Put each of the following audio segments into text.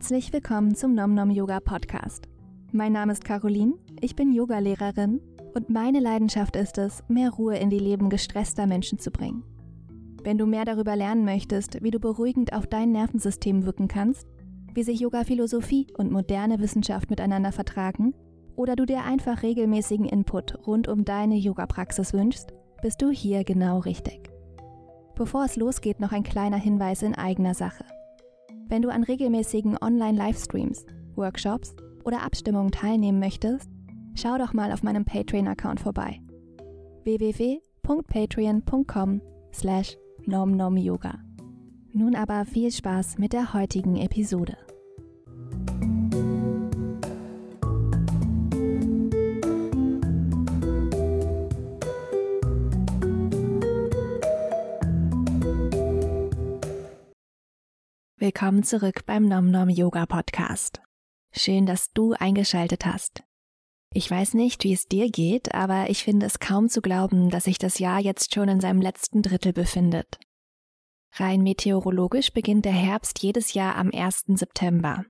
Herzlich willkommen zum Nom Nom Yoga Podcast. Mein Name ist Caroline, ich bin Yogalehrerin und meine Leidenschaft ist es, mehr Ruhe in die Leben gestresster Menschen zu bringen. Wenn du mehr darüber lernen möchtest, wie du beruhigend auf dein Nervensystem wirken kannst, wie sich Yoga-Philosophie und moderne Wissenschaft miteinander vertragen, oder du dir einfach regelmäßigen Input rund um deine Yoga-Praxis wünschst, bist du hier genau richtig. Bevor es losgeht, noch ein kleiner Hinweis in eigener Sache. Wenn du an regelmäßigen Online-Livestreams, Workshops oder Abstimmungen teilnehmen möchtest, schau doch mal auf meinem Patreon-Account vorbei. www.patreon.com slash nomnomyoga. Nun aber viel Spaß mit der heutigen Episode. Willkommen zurück beim Nom Nom Yoga Podcast. Schön, dass du eingeschaltet hast. Ich weiß nicht, wie es dir geht, aber ich finde es kaum zu glauben, dass sich das Jahr jetzt schon in seinem letzten Drittel befindet. Rein meteorologisch beginnt der Herbst jedes Jahr am 1. September.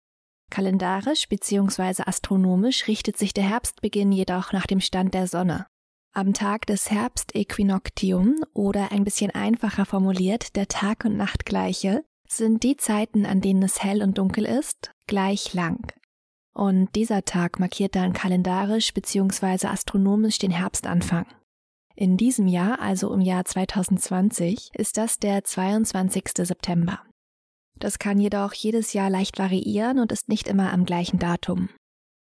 Kalendarisch bzw. astronomisch richtet sich der Herbstbeginn jedoch nach dem Stand der Sonne. Am Tag des Herbstequinoctium oder ein bisschen einfacher formuliert der Tag- und Nachtgleiche sind die Zeiten, an denen es hell und dunkel ist, gleich lang. Und dieser Tag markiert dann kalendarisch bzw. astronomisch den Herbstanfang. In diesem Jahr, also im Jahr 2020, ist das der 22. September. Das kann jedoch jedes Jahr leicht variieren und ist nicht immer am gleichen Datum.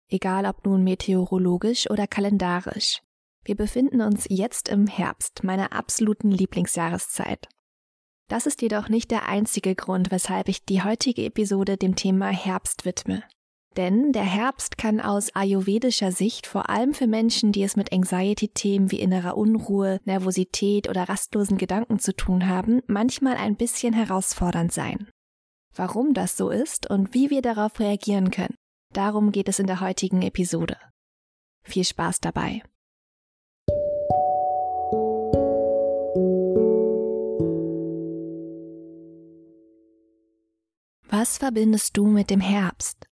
Egal ob nun meteorologisch oder kalendarisch. Wir befinden uns jetzt im Herbst, meiner absoluten Lieblingsjahreszeit. Das ist jedoch nicht der einzige Grund, weshalb ich die heutige Episode dem Thema Herbst widme. Denn der Herbst kann aus ayurvedischer Sicht vor allem für Menschen, die es mit Anxiety-Themen wie innerer Unruhe, Nervosität oder rastlosen Gedanken zu tun haben, manchmal ein bisschen herausfordernd sein. Warum das so ist und wie wir darauf reagieren können, darum geht es in der heutigen Episode. Viel Spaß dabei. Was verbindest du mit dem Herbst?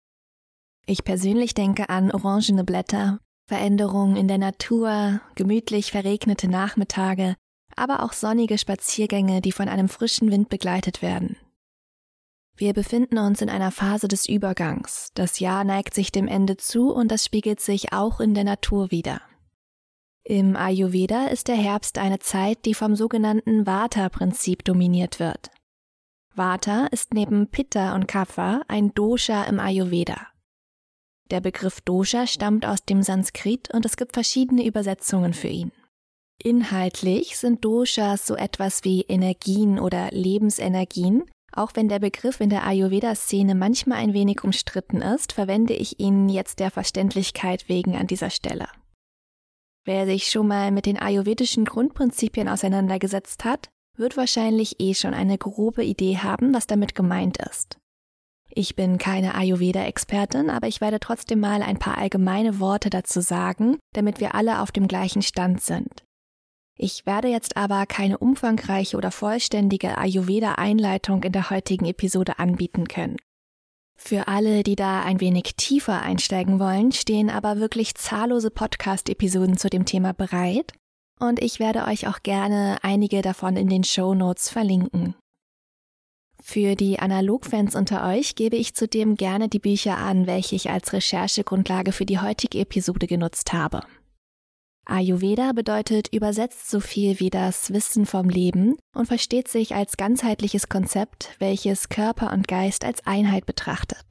Ich persönlich denke an orangene Blätter, Veränderungen in der Natur, gemütlich verregnete Nachmittage, aber auch sonnige Spaziergänge, die von einem frischen Wind begleitet werden. Wir befinden uns in einer Phase des Übergangs. Das Jahr neigt sich dem Ende zu und das spiegelt sich auch in der Natur wider. Im Ayurveda ist der Herbst eine Zeit, die vom sogenannten Vata-Prinzip dominiert wird. Vata ist neben Pitta und Kapha ein Dosha im Ayurveda. Der Begriff Dosha stammt aus dem Sanskrit und es gibt verschiedene Übersetzungen für ihn. Inhaltlich sind Doshas so etwas wie Energien oder Lebensenergien. Auch wenn der Begriff in der Ayurveda-Szene manchmal ein wenig umstritten ist, verwende ich ihn jetzt der Verständlichkeit wegen an dieser Stelle. Wer sich schon mal mit den ayurvedischen Grundprinzipien auseinandergesetzt hat, wird wahrscheinlich eh schon eine grobe Idee haben, was damit gemeint ist. Ich bin keine Ayurveda-Expertin, aber ich werde trotzdem mal ein paar allgemeine Worte dazu sagen, damit wir alle auf dem gleichen Stand sind. Ich werde jetzt aber keine umfangreiche oder vollständige Ayurveda-Einleitung in der heutigen Episode anbieten können. Für alle, die da ein wenig tiefer einsteigen wollen, stehen aber wirklich zahllose Podcast-Episoden zu dem Thema bereit und ich werde euch auch gerne einige davon in den Show Notes verlinken. Für die Analogfans unter euch gebe ich zudem gerne die Bücher an, welche ich als Recherchegrundlage für die heutige Episode genutzt habe. Ayurveda bedeutet übersetzt so viel wie das Wissen vom Leben und versteht sich als ganzheitliches Konzept, welches Körper und Geist als Einheit betrachtet.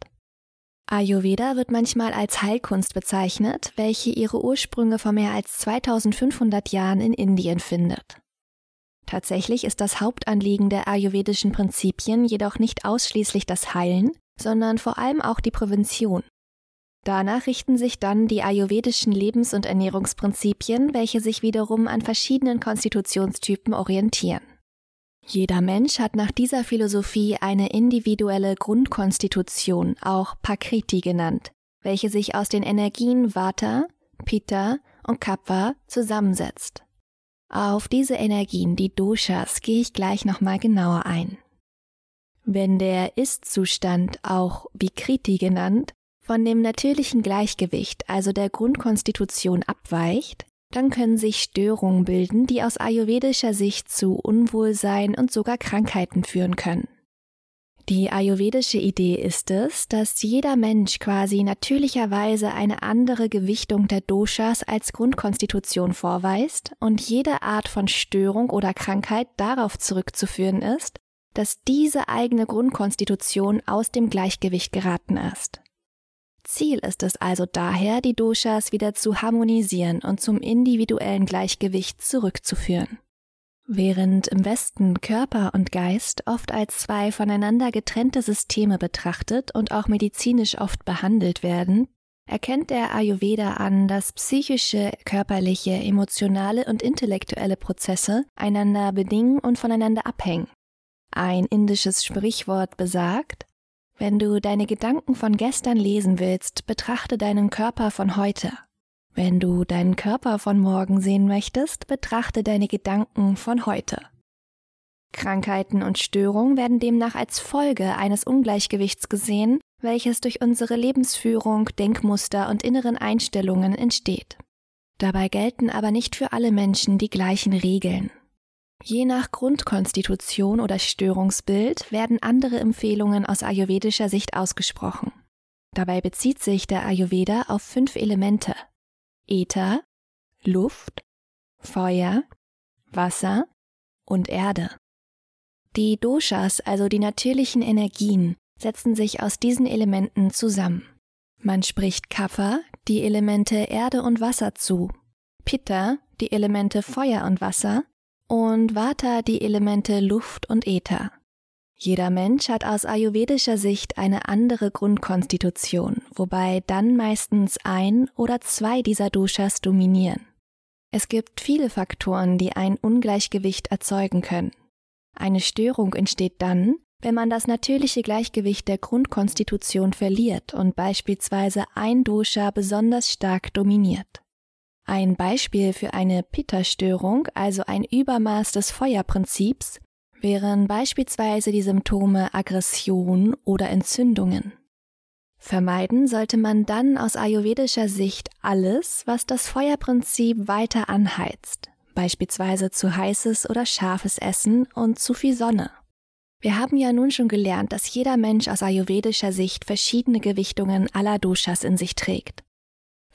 Ayurveda wird manchmal als Heilkunst bezeichnet, welche ihre Ursprünge vor mehr als 2500 Jahren in Indien findet. Tatsächlich ist das Hauptanliegen der ayurvedischen Prinzipien jedoch nicht ausschließlich das Heilen, sondern vor allem auch die Prävention. Danach richten sich dann die ayurvedischen Lebens- und Ernährungsprinzipien, welche sich wiederum an verschiedenen Konstitutionstypen orientieren. Jeder Mensch hat nach dieser Philosophie eine individuelle Grundkonstitution, auch Pakriti genannt, welche sich aus den Energien Vata, Pitta und Kapha zusammensetzt. Auf diese Energien, die Doshas, gehe ich gleich nochmal genauer ein. Wenn der Ist-Zustand, auch Vikriti genannt, von dem natürlichen Gleichgewicht, also der Grundkonstitution abweicht, dann können sich Störungen bilden, die aus ayurvedischer Sicht zu Unwohlsein und sogar Krankheiten führen können. Die ayurvedische Idee ist es, dass jeder Mensch quasi natürlicherweise eine andere Gewichtung der Doshas als Grundkonstitution vorweist und jede Art von Störung oder Krankheit darauf zurückzuführen ist, dass diese eigene Grundkonstitution aus dem Gleichgewicht geraten ist. Ziel ist es also daher, die Doshas wieder zu harmonisieren und zum individuellen Gleichgewicht zurückzuführen. Während im Westen Körper und Geist oft als zwei voneinander getrennte Systeme betrachtet und auch medizinisch oft behandelt werden, erkennt der Ayurveda an, dass psychische, körperliche, emotionale und intellektuelle Prozesse einander bedingen und voneinander abhängen. Ein indisches Sprichwort besagt, wenn du deine Gedanken von gestern lesen willst, betrachte deinen Körper von heute. Wenn du deinen Körper von morgen sehen möchtest, betrachte deine Gedanken von heute. Krankheiten und Störungen werden demnach als Folge eines Ungleichgewichts gesehen, welches durch unsere Lebensführung, Denkmuster und inneren Einstellungen entsteht. Dabei gelten aber nicht für alle Menschen die gleichen Regeln. Je nach Grundkonstitution oder Störungsbild werden andere Empfehlungen aus ayurvedischer Sicht ausgesprochen. Dabei bezieht sich der Ayurveda auf fünf Elemente, Äther, Luft, Feuer, Wasser und Erde. Die Doshas, also die natürlichen Energien, setzen sich aus diesen Elementen zusammen. Man spricht Kapha, die Elemente Erde und Wasser zu, Pitta, die Elemente Feuer und Wasser, und Vata, die Elemente Luft und Äther. Jeder Mensch hat aus ayurvedischer Sicht eine andere Grundkonstitution, wobei dann meistens ein oder zwei dieser Doshas dominieren. Es gibt viele Faktoren, die ein Ungleichgewicht erzeugen können. Eine Störung entsteht dann, wenn man das natürliche Gleichgewicht der Grundkonstitution verliert und beispielsweise ein Dosha besonders stark dominiert. Ein Beispiel für eine Pitta-Störung, also ein Übermaß des Feuerprinzips, wären beispielsweise die Symptome Aggression oder Entzündungen. Vermeiden sollte man dann aus ayurvedischer Sicht alles, was das Feuerprinzip weiter anheizt, beispielsweise zu heißes oder scharfes Essen und zu viel Sonne. Wir haben ja nun schon gelernt, dass jeder Mensch aus ayurvedischer Sicht verschiedene Gewichtungen aller Doshas in sich trägt.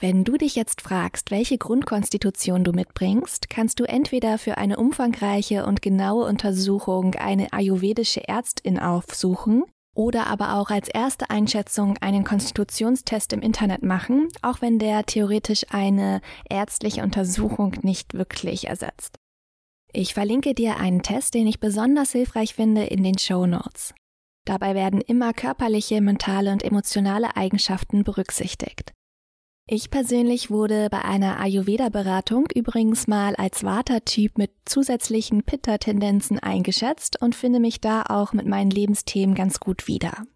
Wenn du dich jetzt fragst, welche Grundkonstitution du mitbringst, kannst du entweder für eine umfangreiche und genaue Untersuchung eine ayurvedische Ärztin aufsuchen oder aber auch als erste Einschätzung einen Konstitutionstest im Internet machen, auch wenn der theoretisch eine ärztliche Untersuchung nicht wirklich ersetzt. Ich verlinke dir einen Test, den ich besonders hilfreich finde, in den Show Notes. Dabei werden immer körperliche, mentale und emotionale Eigenschaften berücksichtigt. Ich persönlich wurde bei einer Ayurveda-Beratung übrigens mal als Vata-Typ mit zusätzlichen Pitta-Tendenzen eingeschätzt und finde mich da auch mit meinen Lebensthemen ganz gut wieder.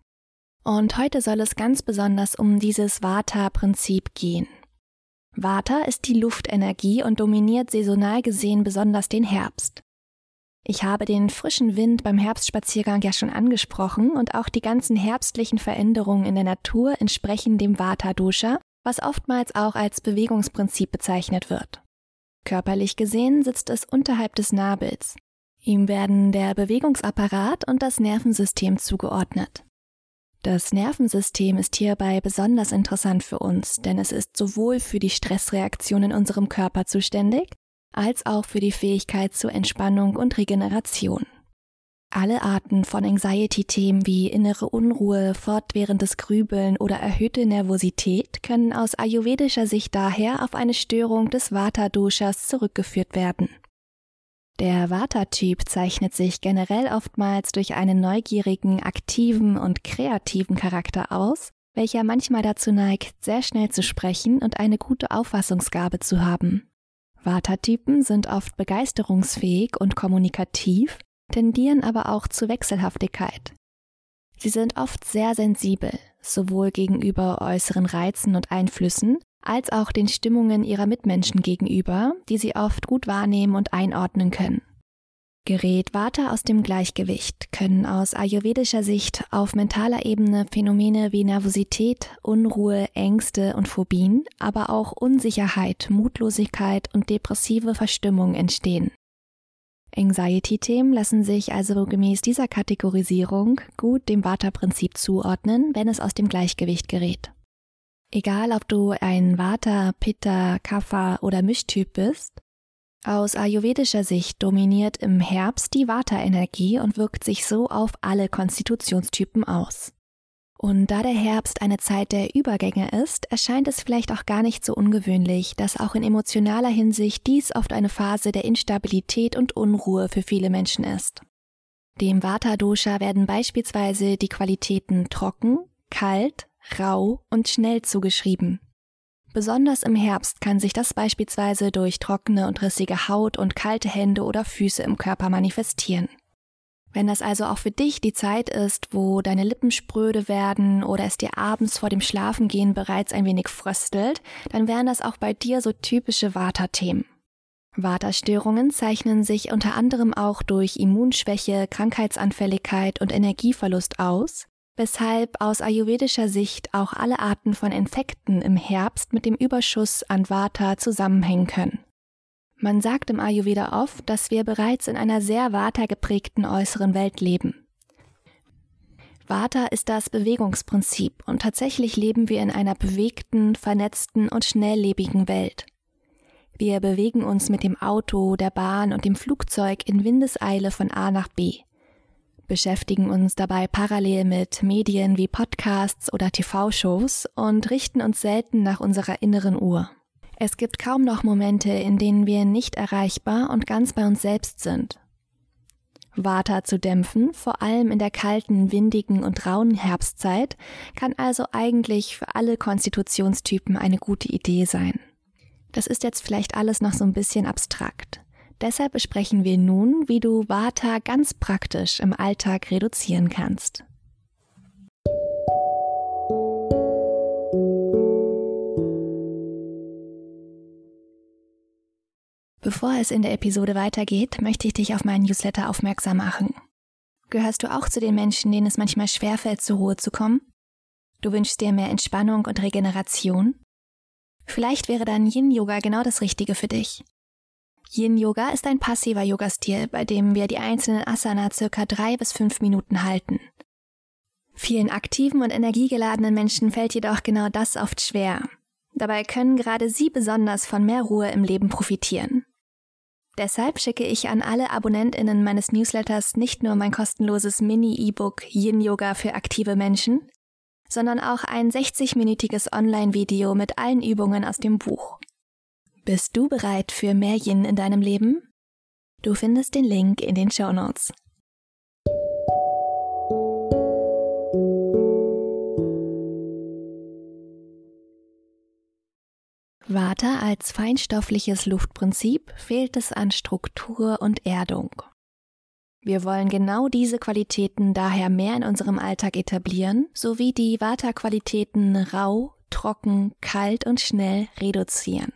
Und heute soll es ganz besonders um dieses Vata-Prinzip gehen. Vata ist die Luftenergie und dominiert saisonal gesehen besonders den Herbst. Ich habe den frischen Wind beim Herbstspaziergang ja schon angesprochen und auch die ganzen herbstlichen Veränderungen in der Natur entsprechen dem Vata-Dosha was oftmals auch als Bewegungsprinzip bezeichnet wird. Körperlich gesehen sitzt es unterhalb des Nabels. Ihm werden der Bewegungsapparat und das Nervensystem zugeordnet. Das Nervensystem ist hierbei besonders interessant für uns, denn es ist sowohl für die Stressreaktion in unserem Körper zuständig, als auch für die Fähigkeit zur Entspannung und Regeneration. Alle Arten von Anxiety-Themen wie innere Unruhe, fortwährendes Grübeln oder erhöhte Nervosität können aus ayurvedischer Sicht daher auf eine Störung des Vata-Doshas zurückgeführt werden. Der Vata-Typ zeichnet sich generell oftmals durch einen neugierigen, aktiven und kreativen Charakter aus, welcher manchmal dazu neigt, sehr schnell zu sprechen und eine gute Auffassungsgabe zu haben. Vata-Typen sind oft begeisterungsfähig und kommunikativ, tendieren aber auch zu Wechselhaftigkeit. Sie sind oft sehr sensibel, sowohl gegenüber äußeren Reizen und Einflüssen, als auch den Stimmungen ihrer Mitmenschen gegenüber, die sie oft gut wahrnehmen und einordnen können. Gerät Vata aus dem Gleichgewicht können aus ayurvedischer Sicht auf mentaler Ebene Phänomene wie Nervosität, Unruhe, Ängste und Phobien, aber auch Unsicherheit, Mutlosigkeit und depressive Verstimmung entstehen. Anxiety-Themen lassen sich also gemäß dieser Kategorisierung gut dem Vata-Prinzip zuordnen, wenn es aus dem Gleichgewicht gerät. Egal, ob du ein Vata, Pitta, Kapha oder Mischtyp bist, aus ayurvedischer Sicht dominiert im Herbst die Vata-Energie und wirkt sich so auf alle Konstitutionstypen aus. Und da der Herbst eine Zeit der Übergänge ist, erscheint es vielleicht auch gar nicht so ungewöhnlich, dass auch in emotionaler Hinsicht dies oft eine Phase der Instabilität und Unruhe für viele Menschen ist. Dem Vata-Dosha werden beispielsweise die Qualitäten trocken, kalt, rau und schnell zugeschrieben. Besonders im Herbst kann sich das beispielsweise durch trockene und rissige Haut und kalte Hände oder Füße im Körper manifestieren. Wenn das also auch für dich die Zeit ist, wo deine Lippen spröde werden oder es dir abends vor dem Schlafengehen bereits ein wenig fröstelt, dann wären das auch bei dir so typische Vata-Themen. Vata-Störungen zeichnen sich unter anderem auch durch Immunschwäche, Krankheitsanfälligkeit und Energieverlust aus, weshalb aus ayurvedischer Sicht auch alle Arten von Infekten im Herbst mit dem Überschuss an Vata zusammenhängen können. Man sagt im Ayurveda oft, dass wir bereits in einer sehr Vata geprägten äußeren Welt leben. Vata ist das Bewegungsprinzip und tatsächlich leben wir in einer bewegten, vernetzten und schnelllebigen Welt. Wir bewegen uns mit dem Auto, der Bahn und dem Flugzeug in Windeseile von A nach B beschäftigen uns dabei parallel mit Medien wie Podcasts oder TV-Shows und richten uns selten nach unserer inneren Uhr. Es gibt kaum noch Momente, in denen wir nicht erreichbar und ganz bei uns selbst sind. Vata zu dämpfen, vor allem in der kalten, windigen und rauen Herbstzeit, kann also eigentlich für alle Konstitutionstypen eine gute Idee sein. Das ist jetzt vielleicht alles noch so ein bisschen abstrakt. Deshalb besprechen wir nun, wie du Vata ganz praktisch im Alltag reduzieren kannst. Bevor es in der Episode weitergeht, möchte ich dich auf meinen Newsletter aufmerksam machen. Gehörst du auch zu den Menschen, denen es manchmal schwerfällt, zur Ruhe zu kommen? Du wünschst dir mehr Entspannung und Regeneration? Vielleicht wäre dann Yin Yoga genau das Richtige für dich. Yin Yoga ist ein passiver Yoga-Stil, bei dem wir die einzelnen Asana circa drei bis fünf Minuten halten. Vielen aktiven und energiegeladenen Menschen fällt jedoch genau das oft schwer. Dabei können gerade sie besonders von mehr Ruhe im Leben profitieren. Deshalb schicke ich an alle AbonnentInnen meines Newsletters nicht nur mein kostenloses Mini-E-Book Yin Yoga für aktive Menschen, sondern auch ein 60-minütiges Online-Video mit allen Übungen aus dem Buch. Bist du bereit für mehr Yin in deinem Leben? Du findest den Link in den Show Notes. Vata als feinstoffliches Luftprinzip fehlt es an Struktur und Erdung. Wir wollen genau diese Qualitäten daher mehr in unserem Alltag etablieren, sowie die Vata-Qualitäten rau, trocken, kalt und schnell reduzieren.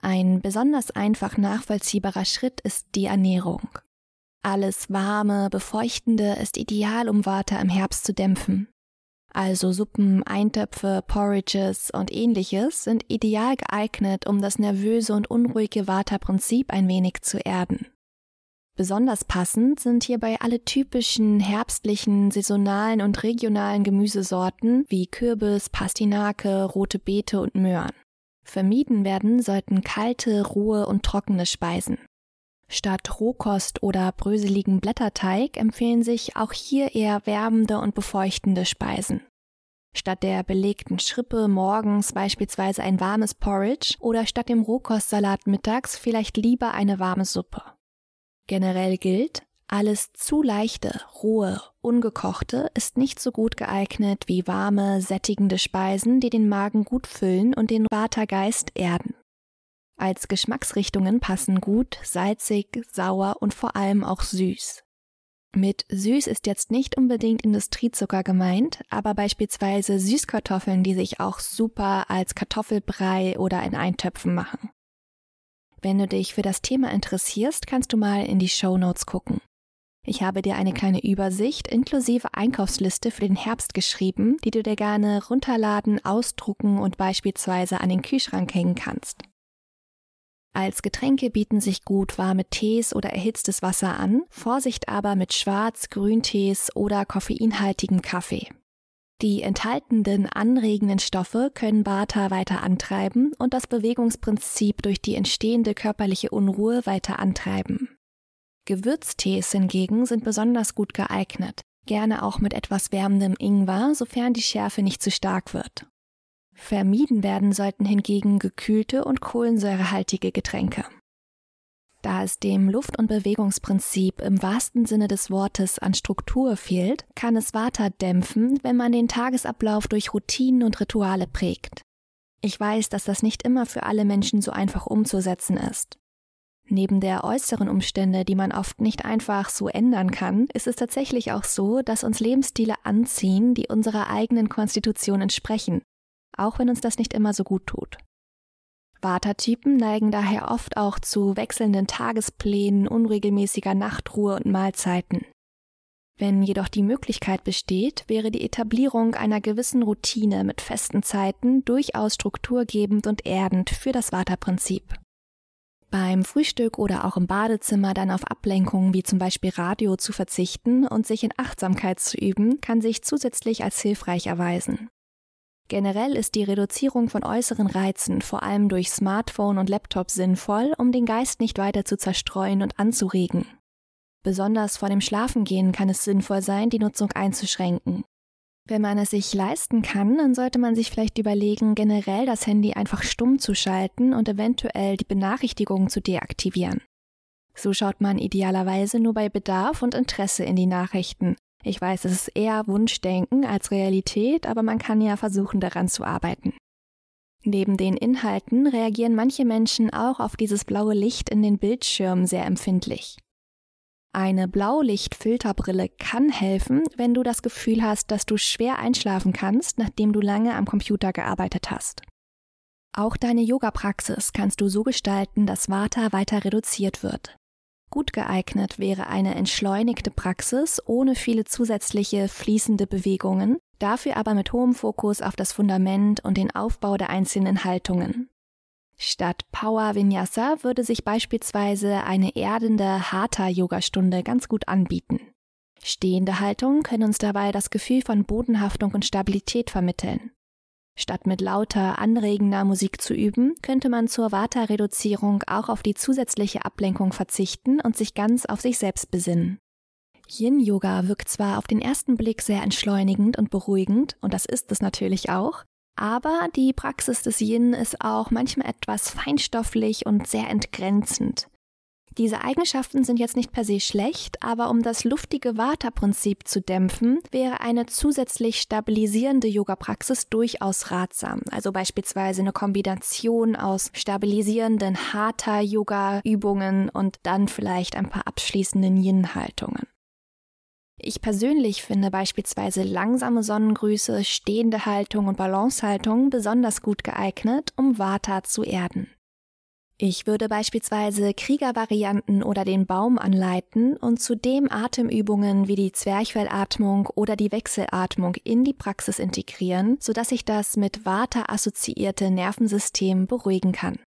Ein besonders einfach nachvollziehbarer Schritt ist die Ernährung. Alles Warme, Befeuchtende ist ideal, um Vata im Herbst zu dämpfen. Also Suppen, Eintöpfe, Porridges und ähnliches sind ideal geeignet, um das nervöse und unruhige Vata-Prinzip ein wenig zu erden. Besonders passend sind hierbei alle typischen herbstlichen, saisonalen und regionalen Gemüsesorten wie Kürbis, Pastinake, rote Beete und Möhren. Vermieden werden sollten kalte, rohe und trockene Speisen. Statt Rohkost oder bröseligen Blätterteig empfehlen sich auch hier eher wärmende und befeuchtende Speisen. Statt der belegten Schrippe morgens beispielsweise ein warmes Porridge oder statt dem Rohkostsalat mittags vielleicht lieber eine warme Suppe. Generell gilt, alles zu leichte, rohe, ungekochte ist nicht so gut geeignet wie warme, sättigende Speisen, die den Magen gut füllen und den Vata-Geist erden. Als Geschmacksrichtungen passen gut salzig, sauer und vor allem auch süß. Mit süß ist jetzt nicht unbedingt Industriezucker gemeint, aber beispielsweise Süßkartoffeln, die sich auch super als Kartoffelbrei oder in Eintöpfen machen. Wenn du dich für das Thema interessierst, kannst du mal in die Show Notes gucken. Ich habe dir eine kleine Übersicht inklusive Einkaufsliste für den Herbst geschrieben, die du dir gerne runterladen, ausdrucken und beispielsweise an den Kühlschrank hängen kannst. Als Getränke bieten sich gut warme Tees oder erhitztes Wasser an, Vorsicht aber mit Schwarz-, Grüntees oder koffeinhaltigem Kaffee. Die enthaltenen anregenden Stoffe können Vata weiter antreiben und das Bewegungsprinzip durch die entstehende körperliche Unruhe weiter antreiben. Gewürztees hingegen sind besonders gut geeignet, gerne auch mit etwas wärmendem Ingwer, sofern die Schärfe nicht zu stark wird. Vermieden werden sollten hingegen gekühlte und kohlensäurehaltige Getränke. Da es dem Luft- und Bewegungsprinzip im wahrsten Sinne des Wortes an Struktur fehlt, kann es Vata dämpfen, wenn man den Tagesablauf durch Routinen und Rituale prägt. Ich weiß, dass das nicht immer für alle Menschen so einfach umzusetzen ist. Neben der äußeren Umstände, die man oft nicht einfach so ändern kann, ist es tatsächlich auch so, dass uns Lebensstile anziehen, die unserer eigenen Konstitution entsprechen, auch wenn uns das nicht immer so gut tut. Vata-Typen neigen daher oft auch zu wechselnden Tagesplänen, unregelmäßiger Nachtruhe und Mahlzeiten. Wenn jedoch die Möglichkeit besteht, wäre die Etablierung einer gewissen Routine mit festen Zeiten durchaus strukturgebend und erdend für das Vata-Prinzip beim Frühstück oder auch im Badezimmer dann auf Ablenkungen wie zum Beispiel Radio zu verzichten und sich in Achtsamkeit zu üben, kann sich zusätzlich als hilfreich erweisen. Generell ist die Reduzierung von äußeren Reizen, vor allem durch Smartphone und Laptop, sinnvoll, um den Geist nicht weiter zu zerstreuen und anzuregen. Besonders vor dem Schlafengehen kann es sinnvoll sein, die Nutzung einzuschränken. Wenn man es sich leisten kann, dann sollte man sich vielleicht überlegen, generell das Handy einfach stumm zu schalten und eventuell die Benachrichtigungen zu deaktivieren. So schaut man idealerweise nur bei Bedarf und Interesse in die Nachrichten. Ich weiß, es ist eher Wunschdenken als Realität, aber man kann ja versuchen, daran zu arbeiten. Neben den Inhalten reagieren manche Menschen auch auf dieses blaue Licht in den Bildschirmen sehr empfindlich. Eine Blaulichtfilterbrille kann helfen, wenn du das Gefühl hast, dass du schwer einschlafen kannst, nachdem du lange am Computer gearbeitet hast. Auch deine Yoga-Praxis kannst du so gestalten, dass Vata weiter reduziert wird. Gut geeignet wäre eine entschleunigte Praxis ohne viele zusätzliche fließende Bewegungen, dafür aber mit hohem Fokus auf das Fundament und den Aufbau der einzelnen Haltungen. Statt Power Vinyasa würde sich beispielsweise eine erdende Hatha-Yoga-Stunde ganz gut anbieten. Stehende Haltungen können uns dabei das Gefühl von Bodenhaftung und Stabilität vermitteln. Statt mit lauter, anregender Musik zu üben, könnte man zur Vata-Reduzierung auch auf die zusätzliche Ablenkung verzichten und sich ganz auf sich selbst besinnen. Yin-Yoga wirkt zwar auf den ersten Blick sehr entschleunigend und beruhigend, und das ist es natürlich auch, aber die Praxis des Yin ist auch manchmal etwas feinstofflich und sehr entgrenzend. Diese Eigenschaften sind jetzt nicht per se schlecht, aber um das luftige Vata-Prinzip zu dämpfen, wäre eine zusätzlich stabilisierende Yoga-Praxis durchaus ratsam. Also beispielsweise eine Kombination aus stabilisierenden Hatha-Yoga-Übungen und dann vielleicht ein paar abschließenden Yin-Haltungen. Ich persönlich finde beispielsweise langsame Sonnengrüße, stehende Haltung und Balancehaltung besonders gut geeignet, um Vata zu erden. Ich würde beispielsweise Kriegervarianten oder den Baum anleiten und zudem Atemübungen wie die Zwerchfellatmung oder die Wechselatmung in die Praxis integrieren, sodass sich das mit Vata assoziierte Nervensystem beruhigen kann.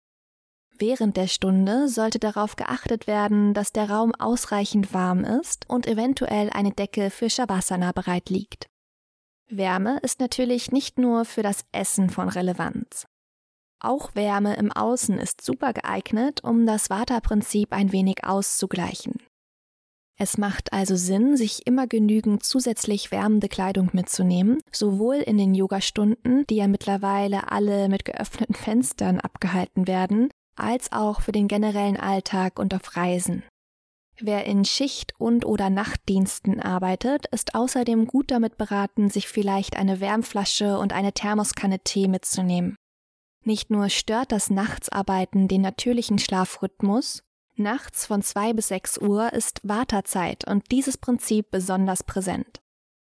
Während der Stunde sollte darauf geachtet werden, dass der Raum ausreichend warm ist und eventuell eine Decke für Shavasana bereit liegt. Wärme ist natürlich nicht nur für das Essen von Relevanz. Auch Wärme im Außen ist super geeignet, um das Vata-Prinzip ein wenig auszugleichen. Es macht also Sinn, sich immer genügend zusätzlich wärmende Kleidung mitzunehmen, sowohl in den Yogastunden, die ja mittlerweile alle mit geöffneten Fenstern abgehalten werden, als auch für den generellen Alltag und auf Reisen. Wer in Schicht- und oder Nachtdiensten arbeitet, ist außerdem gut damit beraten, sich vielleicht eine Wärmflasche und eine Thermoskanne Tee mitzunehmen. Nicht nur stört das Nachtsarbeiten den natürlichen Schlafrhythmus, nachts von zwei bis sechs Uhr ist Wartezeit und dieses Prinzip besonders präsent.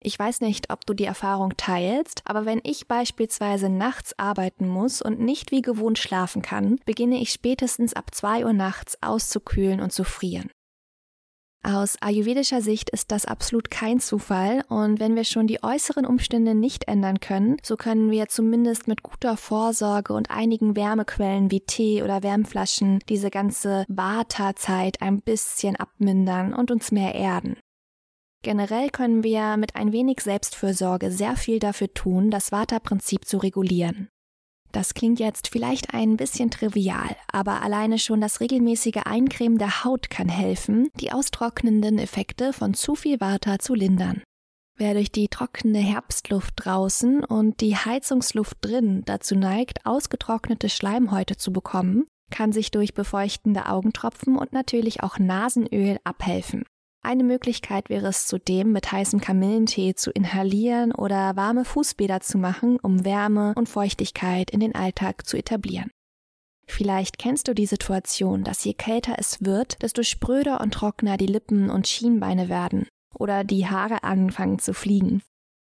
Ich weiß nicht, ob du die Erfahrung teilst, aber wenn ich beispielsweise nachts arbeiten muss und nicht wie gewohnt schlafen kann, beginne ich spätestens ab 2 Uhr nachts auszukühlen und zu frieren. Aus ayurvedischer Sicht ist das absolut kein Zufall und wenn wir schon die äußeren Umstände nicht ändern können, so können wir zumindest mit guter Vorsorge und einigen Wärmequellen wie Tee oder Wärmflaschen diese ganze Vata-Zeit ein bisschen abmindern und uns mehr erden. Generell können wir mit ein wenig Selbstfürsorge sehr viel dafür tun, das Vata-Prinzip zu regulieren. Das klingt jetzt vielleicht ein bisschen trivial, aber alleine schon das regelmäßige Eincremen der Haut kann helfen, die austrocknenden Effekte von zu viel Vata zu lindern. Wer durch die trockene Herbstluft draußen und die Heizungsluft drin dazu neigt, ausgetrocknete Schleimhäute zu bekommen, kann sich durch befeuchtende Augentropfen und natürlich auch Nasenöl abhelfen. Eine Möglichkeit wäre es zudem, mit heißem Kamillentee zu inhalieren oder warme Fußbäder zu machen, um Wärme und Feuchtigkeit in den Alltag zu etablieren. Vielleicht kennst du die Situation, dass je kälter es wird, desto spröder und trockener die Lippen und Schienbeine werden oder die Haare anfangen zu fliegen.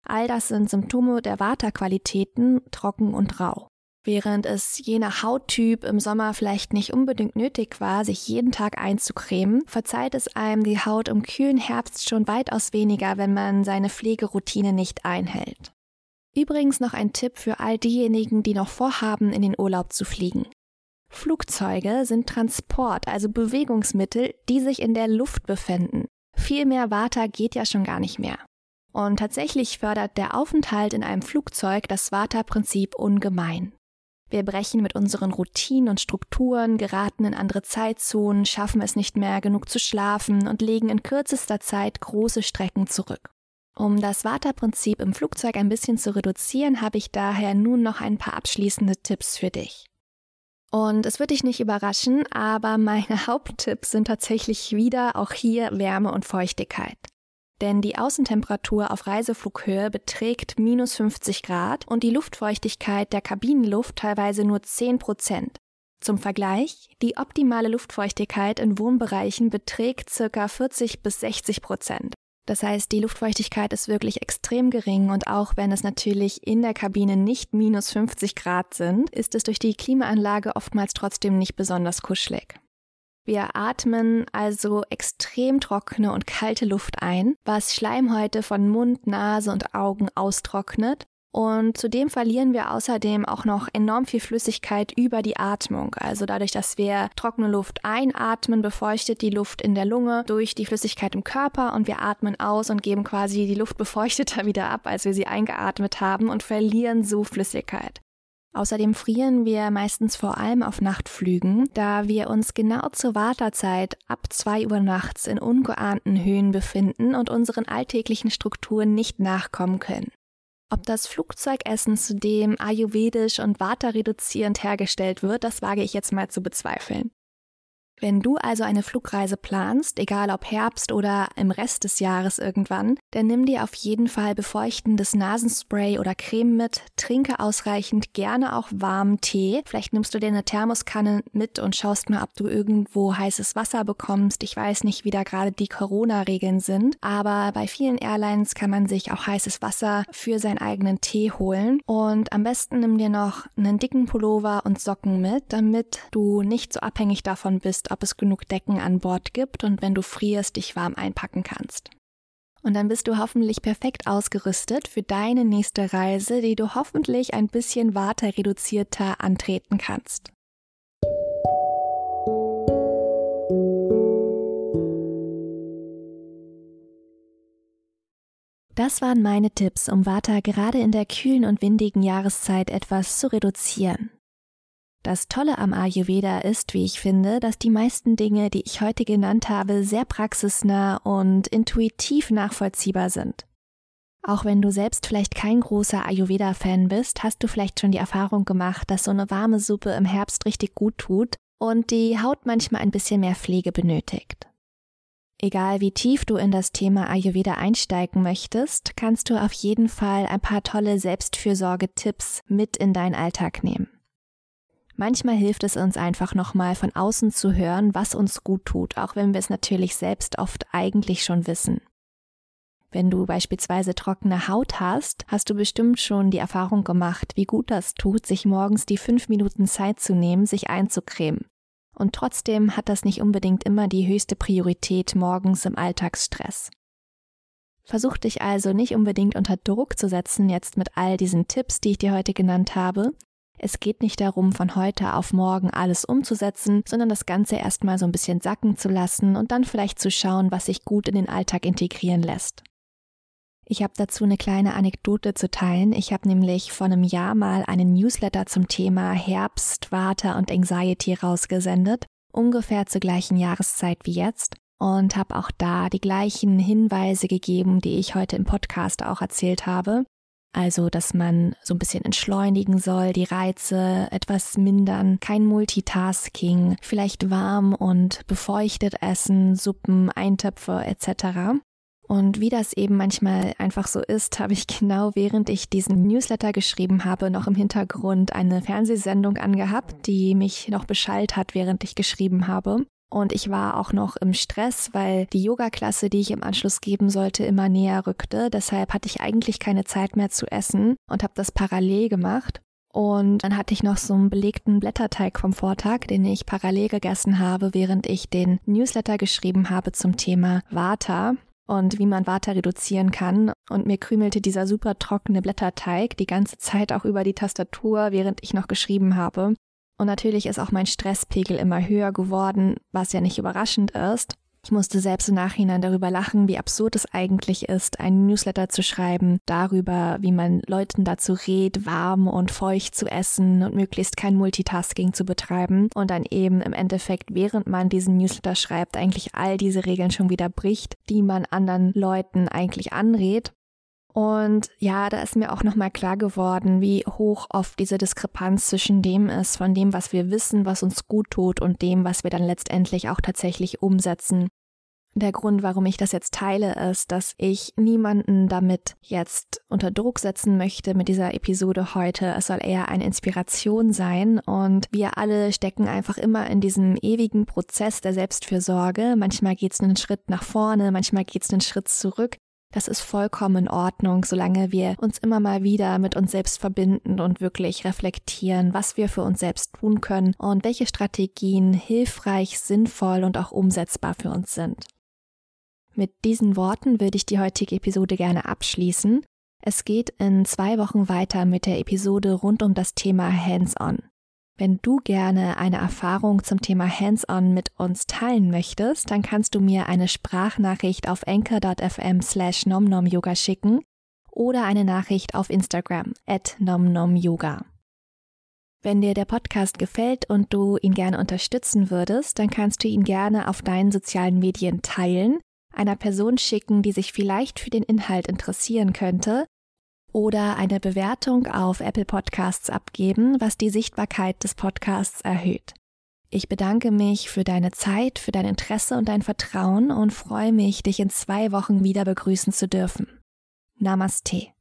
All das sind Symptome der Waterqualitäten, trocken und rau. Während es je nach Hauttyp im Sommer vielleicht nicht unbedingt nötig war, sich jeden Tag einzucremen, verzeiht es einem die Haut im kühlen Herbst schon weitaus weniger, wenn man seine Pflegeroutine nicht einhält. Übrigens noch ein Tipp für all diejenigen, die noch vorhaben, in den Urlaub zu fliegen. Flugzeuge sind Transport, also Bewegungsmittel, die sich in der Luft befinden. Viel mehr Vata geht ja schon gar nicht mehr. Und tatsächlich fördert der Aufenthalt in einem Flugzeug das Vata-Prinzip ungemein. Wir brechen mit unseren Routinen und Strukturen, geraten in andere Zeitzonen, schaffen es nicht mehr genug zu schlafen und legen in kürzester Zeit große Strecken zurück. Um das Vata-Prinzip im Flugzeug ein bisschen zu reduzieren, habe ich daher nun noch ein paar abschließende Tipps für dich. Und es wird dich nicht überraschen, aber meine Haupttipps sind tatsächlich wieder auch hier Wärme und Feuchtigkeit denn die Außentemperatur auf Reiseflughöhe beträgt minus 50 Grad und die Luftfeuchtigkeit der Kabinenluft teilweise nur 10 Prozent. Zum Vergleich, die optimale Luftfeuchtigkeit in Wohnbereichen beträgt ca. 40 bis 60 Prozent. Das heißt, die Luftfeuchtigkeit ist wirklich extrem gering und auch wenn es natürlich in der Kabine nicht minus 50 Grad sind, ist es durch die Klimaanlage oftmals trotzdem nicht besonders kuschelig. Wir atmen also extrem trockene und kalte Luft ein, was Schleimhäute von Mund, Nase und Augen austrocknet. Und zudem verlieren wir außerdem auch noch enorm viel Flüssigkeit über die Atmung. Also dadurch, dass wir trockene Luft einatmen, befeuchtet die Luft in der Lunge durch die Flüssigkeit im Körper und wir atmen aus und geben quasi die Luft befeuchteter wieder ab, als wir sie eingeatmet haben und verlieren so Flüssigkeit. Außerdem frieren wir meistens vor allem auf Nachtflügen, da wir uns genau zur Wartezeit ab 2 Uhr nachts in ungeahnten Höhen befinden und unseren alltäglichen Strukturen nicht nachkommen können. Ob das Flugzeugessen zudem ayurvedisch und vata-reduzierend hergestellt wird, das wage ich jetzt mal zu bezweifeln. Wenn du also eine Flugreise planst, egal ob Herbst oder im Rest des Jahres irgendwann, dann nimm dir auf jeden Fall befeuchtendes Nasenspray oder Creme mit, trinke ausreichend gerne auch warmen Tee. Vielleicht nimmst du dir eine Thermoskanne mit und schaust mal, ob du irgendwo heißes Wasser bekommst. Ich weiß nicht, wie da gerade die Corona-Regeln sind, aber bei vielen Airlines kann man sich auch heißes Wasser für seinen eigenen Tee holen. Und am besten nimm dir noch einen dicken Pullover und Socken mit, damit du nicht so abhängig davon bist, ob es genug Decken an Bord gibt und wenn du frierst, dich warm einpacken kannst. Und dann bist du hoffentlich perfekt ausgerüstet für deine nächste Reise, die du hoffentlich ein bisschen waterreduzierter antreten kannst. Das waren meine Tipps, um Vata gerade in der kühlen und windigen Jahreszeit etwas zu reduzieren. Das Tolle am Ayurveda ist, wie ich finde, dass die meisten Dinge, die ich heute genannt habe, sehr praxisnah und intuitiv nachvollziehbar sind. Auch wenn du selbst vielleicht kein großer Ayurveda-Fan bist, hast du vielleicht schon die Erfahrung gemacht, dass so eine warme Suppe im Herbst richtig gut tut und die Haut manchmal ein bisschen mehr Pflege benötigt. Egal wie tief du in das Thema Ayurveda einsteigen möchtest, kannst du auf jeden Fall ein paar tolle Selbstfürsorge-Tipps mit in deinen Alltag nehmen. Manchmal hilft es uns einfach nochmal von außen zu hören, was uns gut tut, auch wenn wir es natürlich selbst oft eigentlich schon wissen. Wenn du beispielsweise trockene Haut hast, hast du bestimmt schon die Erfahrung gemacht, wie gut das tut, sich morgens die fünf Minuten Zeit zu nehmen, sich einzucremen. Und trotzdem hat das nicht unbedingt immer die höchste Priorität morgens im Alltagsstress. Versuch dich also nicht unbedingt unter Druck zu setzen jetzt mit all diesen Tipps, die ich dir heute genannt habe. Es geht nicht darum, von heute auf morgen alles umzusetzen, sondern das Ganze erstmal so ein bisschen sacken zu lassen und dann vielleicht zu schauen, was sich gut in den Alltag integrieren lässt. Ich habe dazu eine kleine Anekdote zu teilen. Ich habe nämlich vor einem Jahr mal einen Newsletter zum Thema Herbst, Water und Anxiety rausgesendet, ungefähr zur gleichen Jahreszeit wie jetzt und habe auch da die gleichen Hinweise gegeben, die ich heute im Podcast auch erzählt habe. Also, dass man so ein bisschen entschleunigen soll, die Reize etwas mindern, kein Multitasking, vielleicht warm und befeuchtet essen, Suppen, Eintöpfe etc. Und wie das eben manchmal einfach so ist, habe ich genau während ich diesen Newsletter geschrieben habe, noch im Hintergrund eine Fernsehsendung angehabt, die mich noch beschallt hat, während ich geschrieben habe. Und ich war auch noch im Stress, weil die Yoga-Klasse, die ich im Anschluss geben sollte, immer näher rückte. Deshalb hatte ich eigentlich keine Zeit mehr zu essen und habe das parallel gemacht. Und dann hatte ich noch so einen belegten Blätterteig vom Vortag, den ich parallel gegessen habe, während ich den Newsletter geschrieben habe zum Thema Vata und wie man Water reduzieren kann. Und mir krümelte dieser super trockene Blätterteig die ganze Zeit auch über die Tastatur, während ich noch geschrieben habe. Und natürlich ist auch mein Stresspegel immer höher geworden, was ja nicht überraschend ist. Ich musste selbst im Nachhinein darüber lachen, wie absurd es eigentlich ist, einen Newsletter zu schreiben, darüber, wie man Leuten dazu rät, warm und feucht zu essen und möglichst kein Multitasking zu betreiben und dann eben im Endeffekt, während man diesen Newsletter schreibt, eigentlich all diese Regeln schon wieder bricht, die man anderen Leuten eigentlich anrät. Und ja, da ist mir auch nochmal klar geworden, wie hoch oft diese Diskrepanz zwischen dem ist, von dem, was wir wissen, was uns gut tut und dem, was wir dann letztendlich auch tatsächlich umsetzen. Der Grund, warum ich das jetzt teile, ist, dass ich niemanden damit jetzt unter Druck setzen möchte mit dieser Episode heute. Es soll eher eine Inspiration sein und wir alle stecken einfach immer in diesem ewigen Prozess der Selbstfürsorge. Manchmal geht es einen Schritt nach vorne, manchmal geht es einen Schritt zurück. Das ist vollkommen in Ordnung, solange wir uns immer mal wieder mit uns selbst verbinden und wirklich reflektieren, was wir für uns selbst tun können und welche Strategien hilfreich, sinnvoll und auch umsetzbar für uns sind. Mit diesen Worten würde ich die heutige Episode gerne abschließen. Es geht in zwei Wochen weiter mit der Episode rund um das Thema Hands-on. Wenn du gerne eine Erfahrung zum Thema Hands-on mit uns teilen möchtest, dann kannst du mir eine Sprachnachricht auf anchor.fm slash nomnomyoga schicken oder eine Nachricht auf Instagram at nomnomyoga. Wenn dir der Podcast gefällt und du ihn gerne unterstützen würdest, dann kannst du ihn gerne auf deinen sozialen Medien teilen, einer Person schicken, die sich vielleicht für den Inhalt interessieren könnte oder eine Bewertung auf Apple Podcasts abgeben, was die Sichtbarkeit des Podcasts erhöht. Ich bedanke mich für deine Zeit, für dein Interesse und dein Vertrauen und freue mich, dich in zwei Wochen wieder begrüßen zu dürfen. Namaste.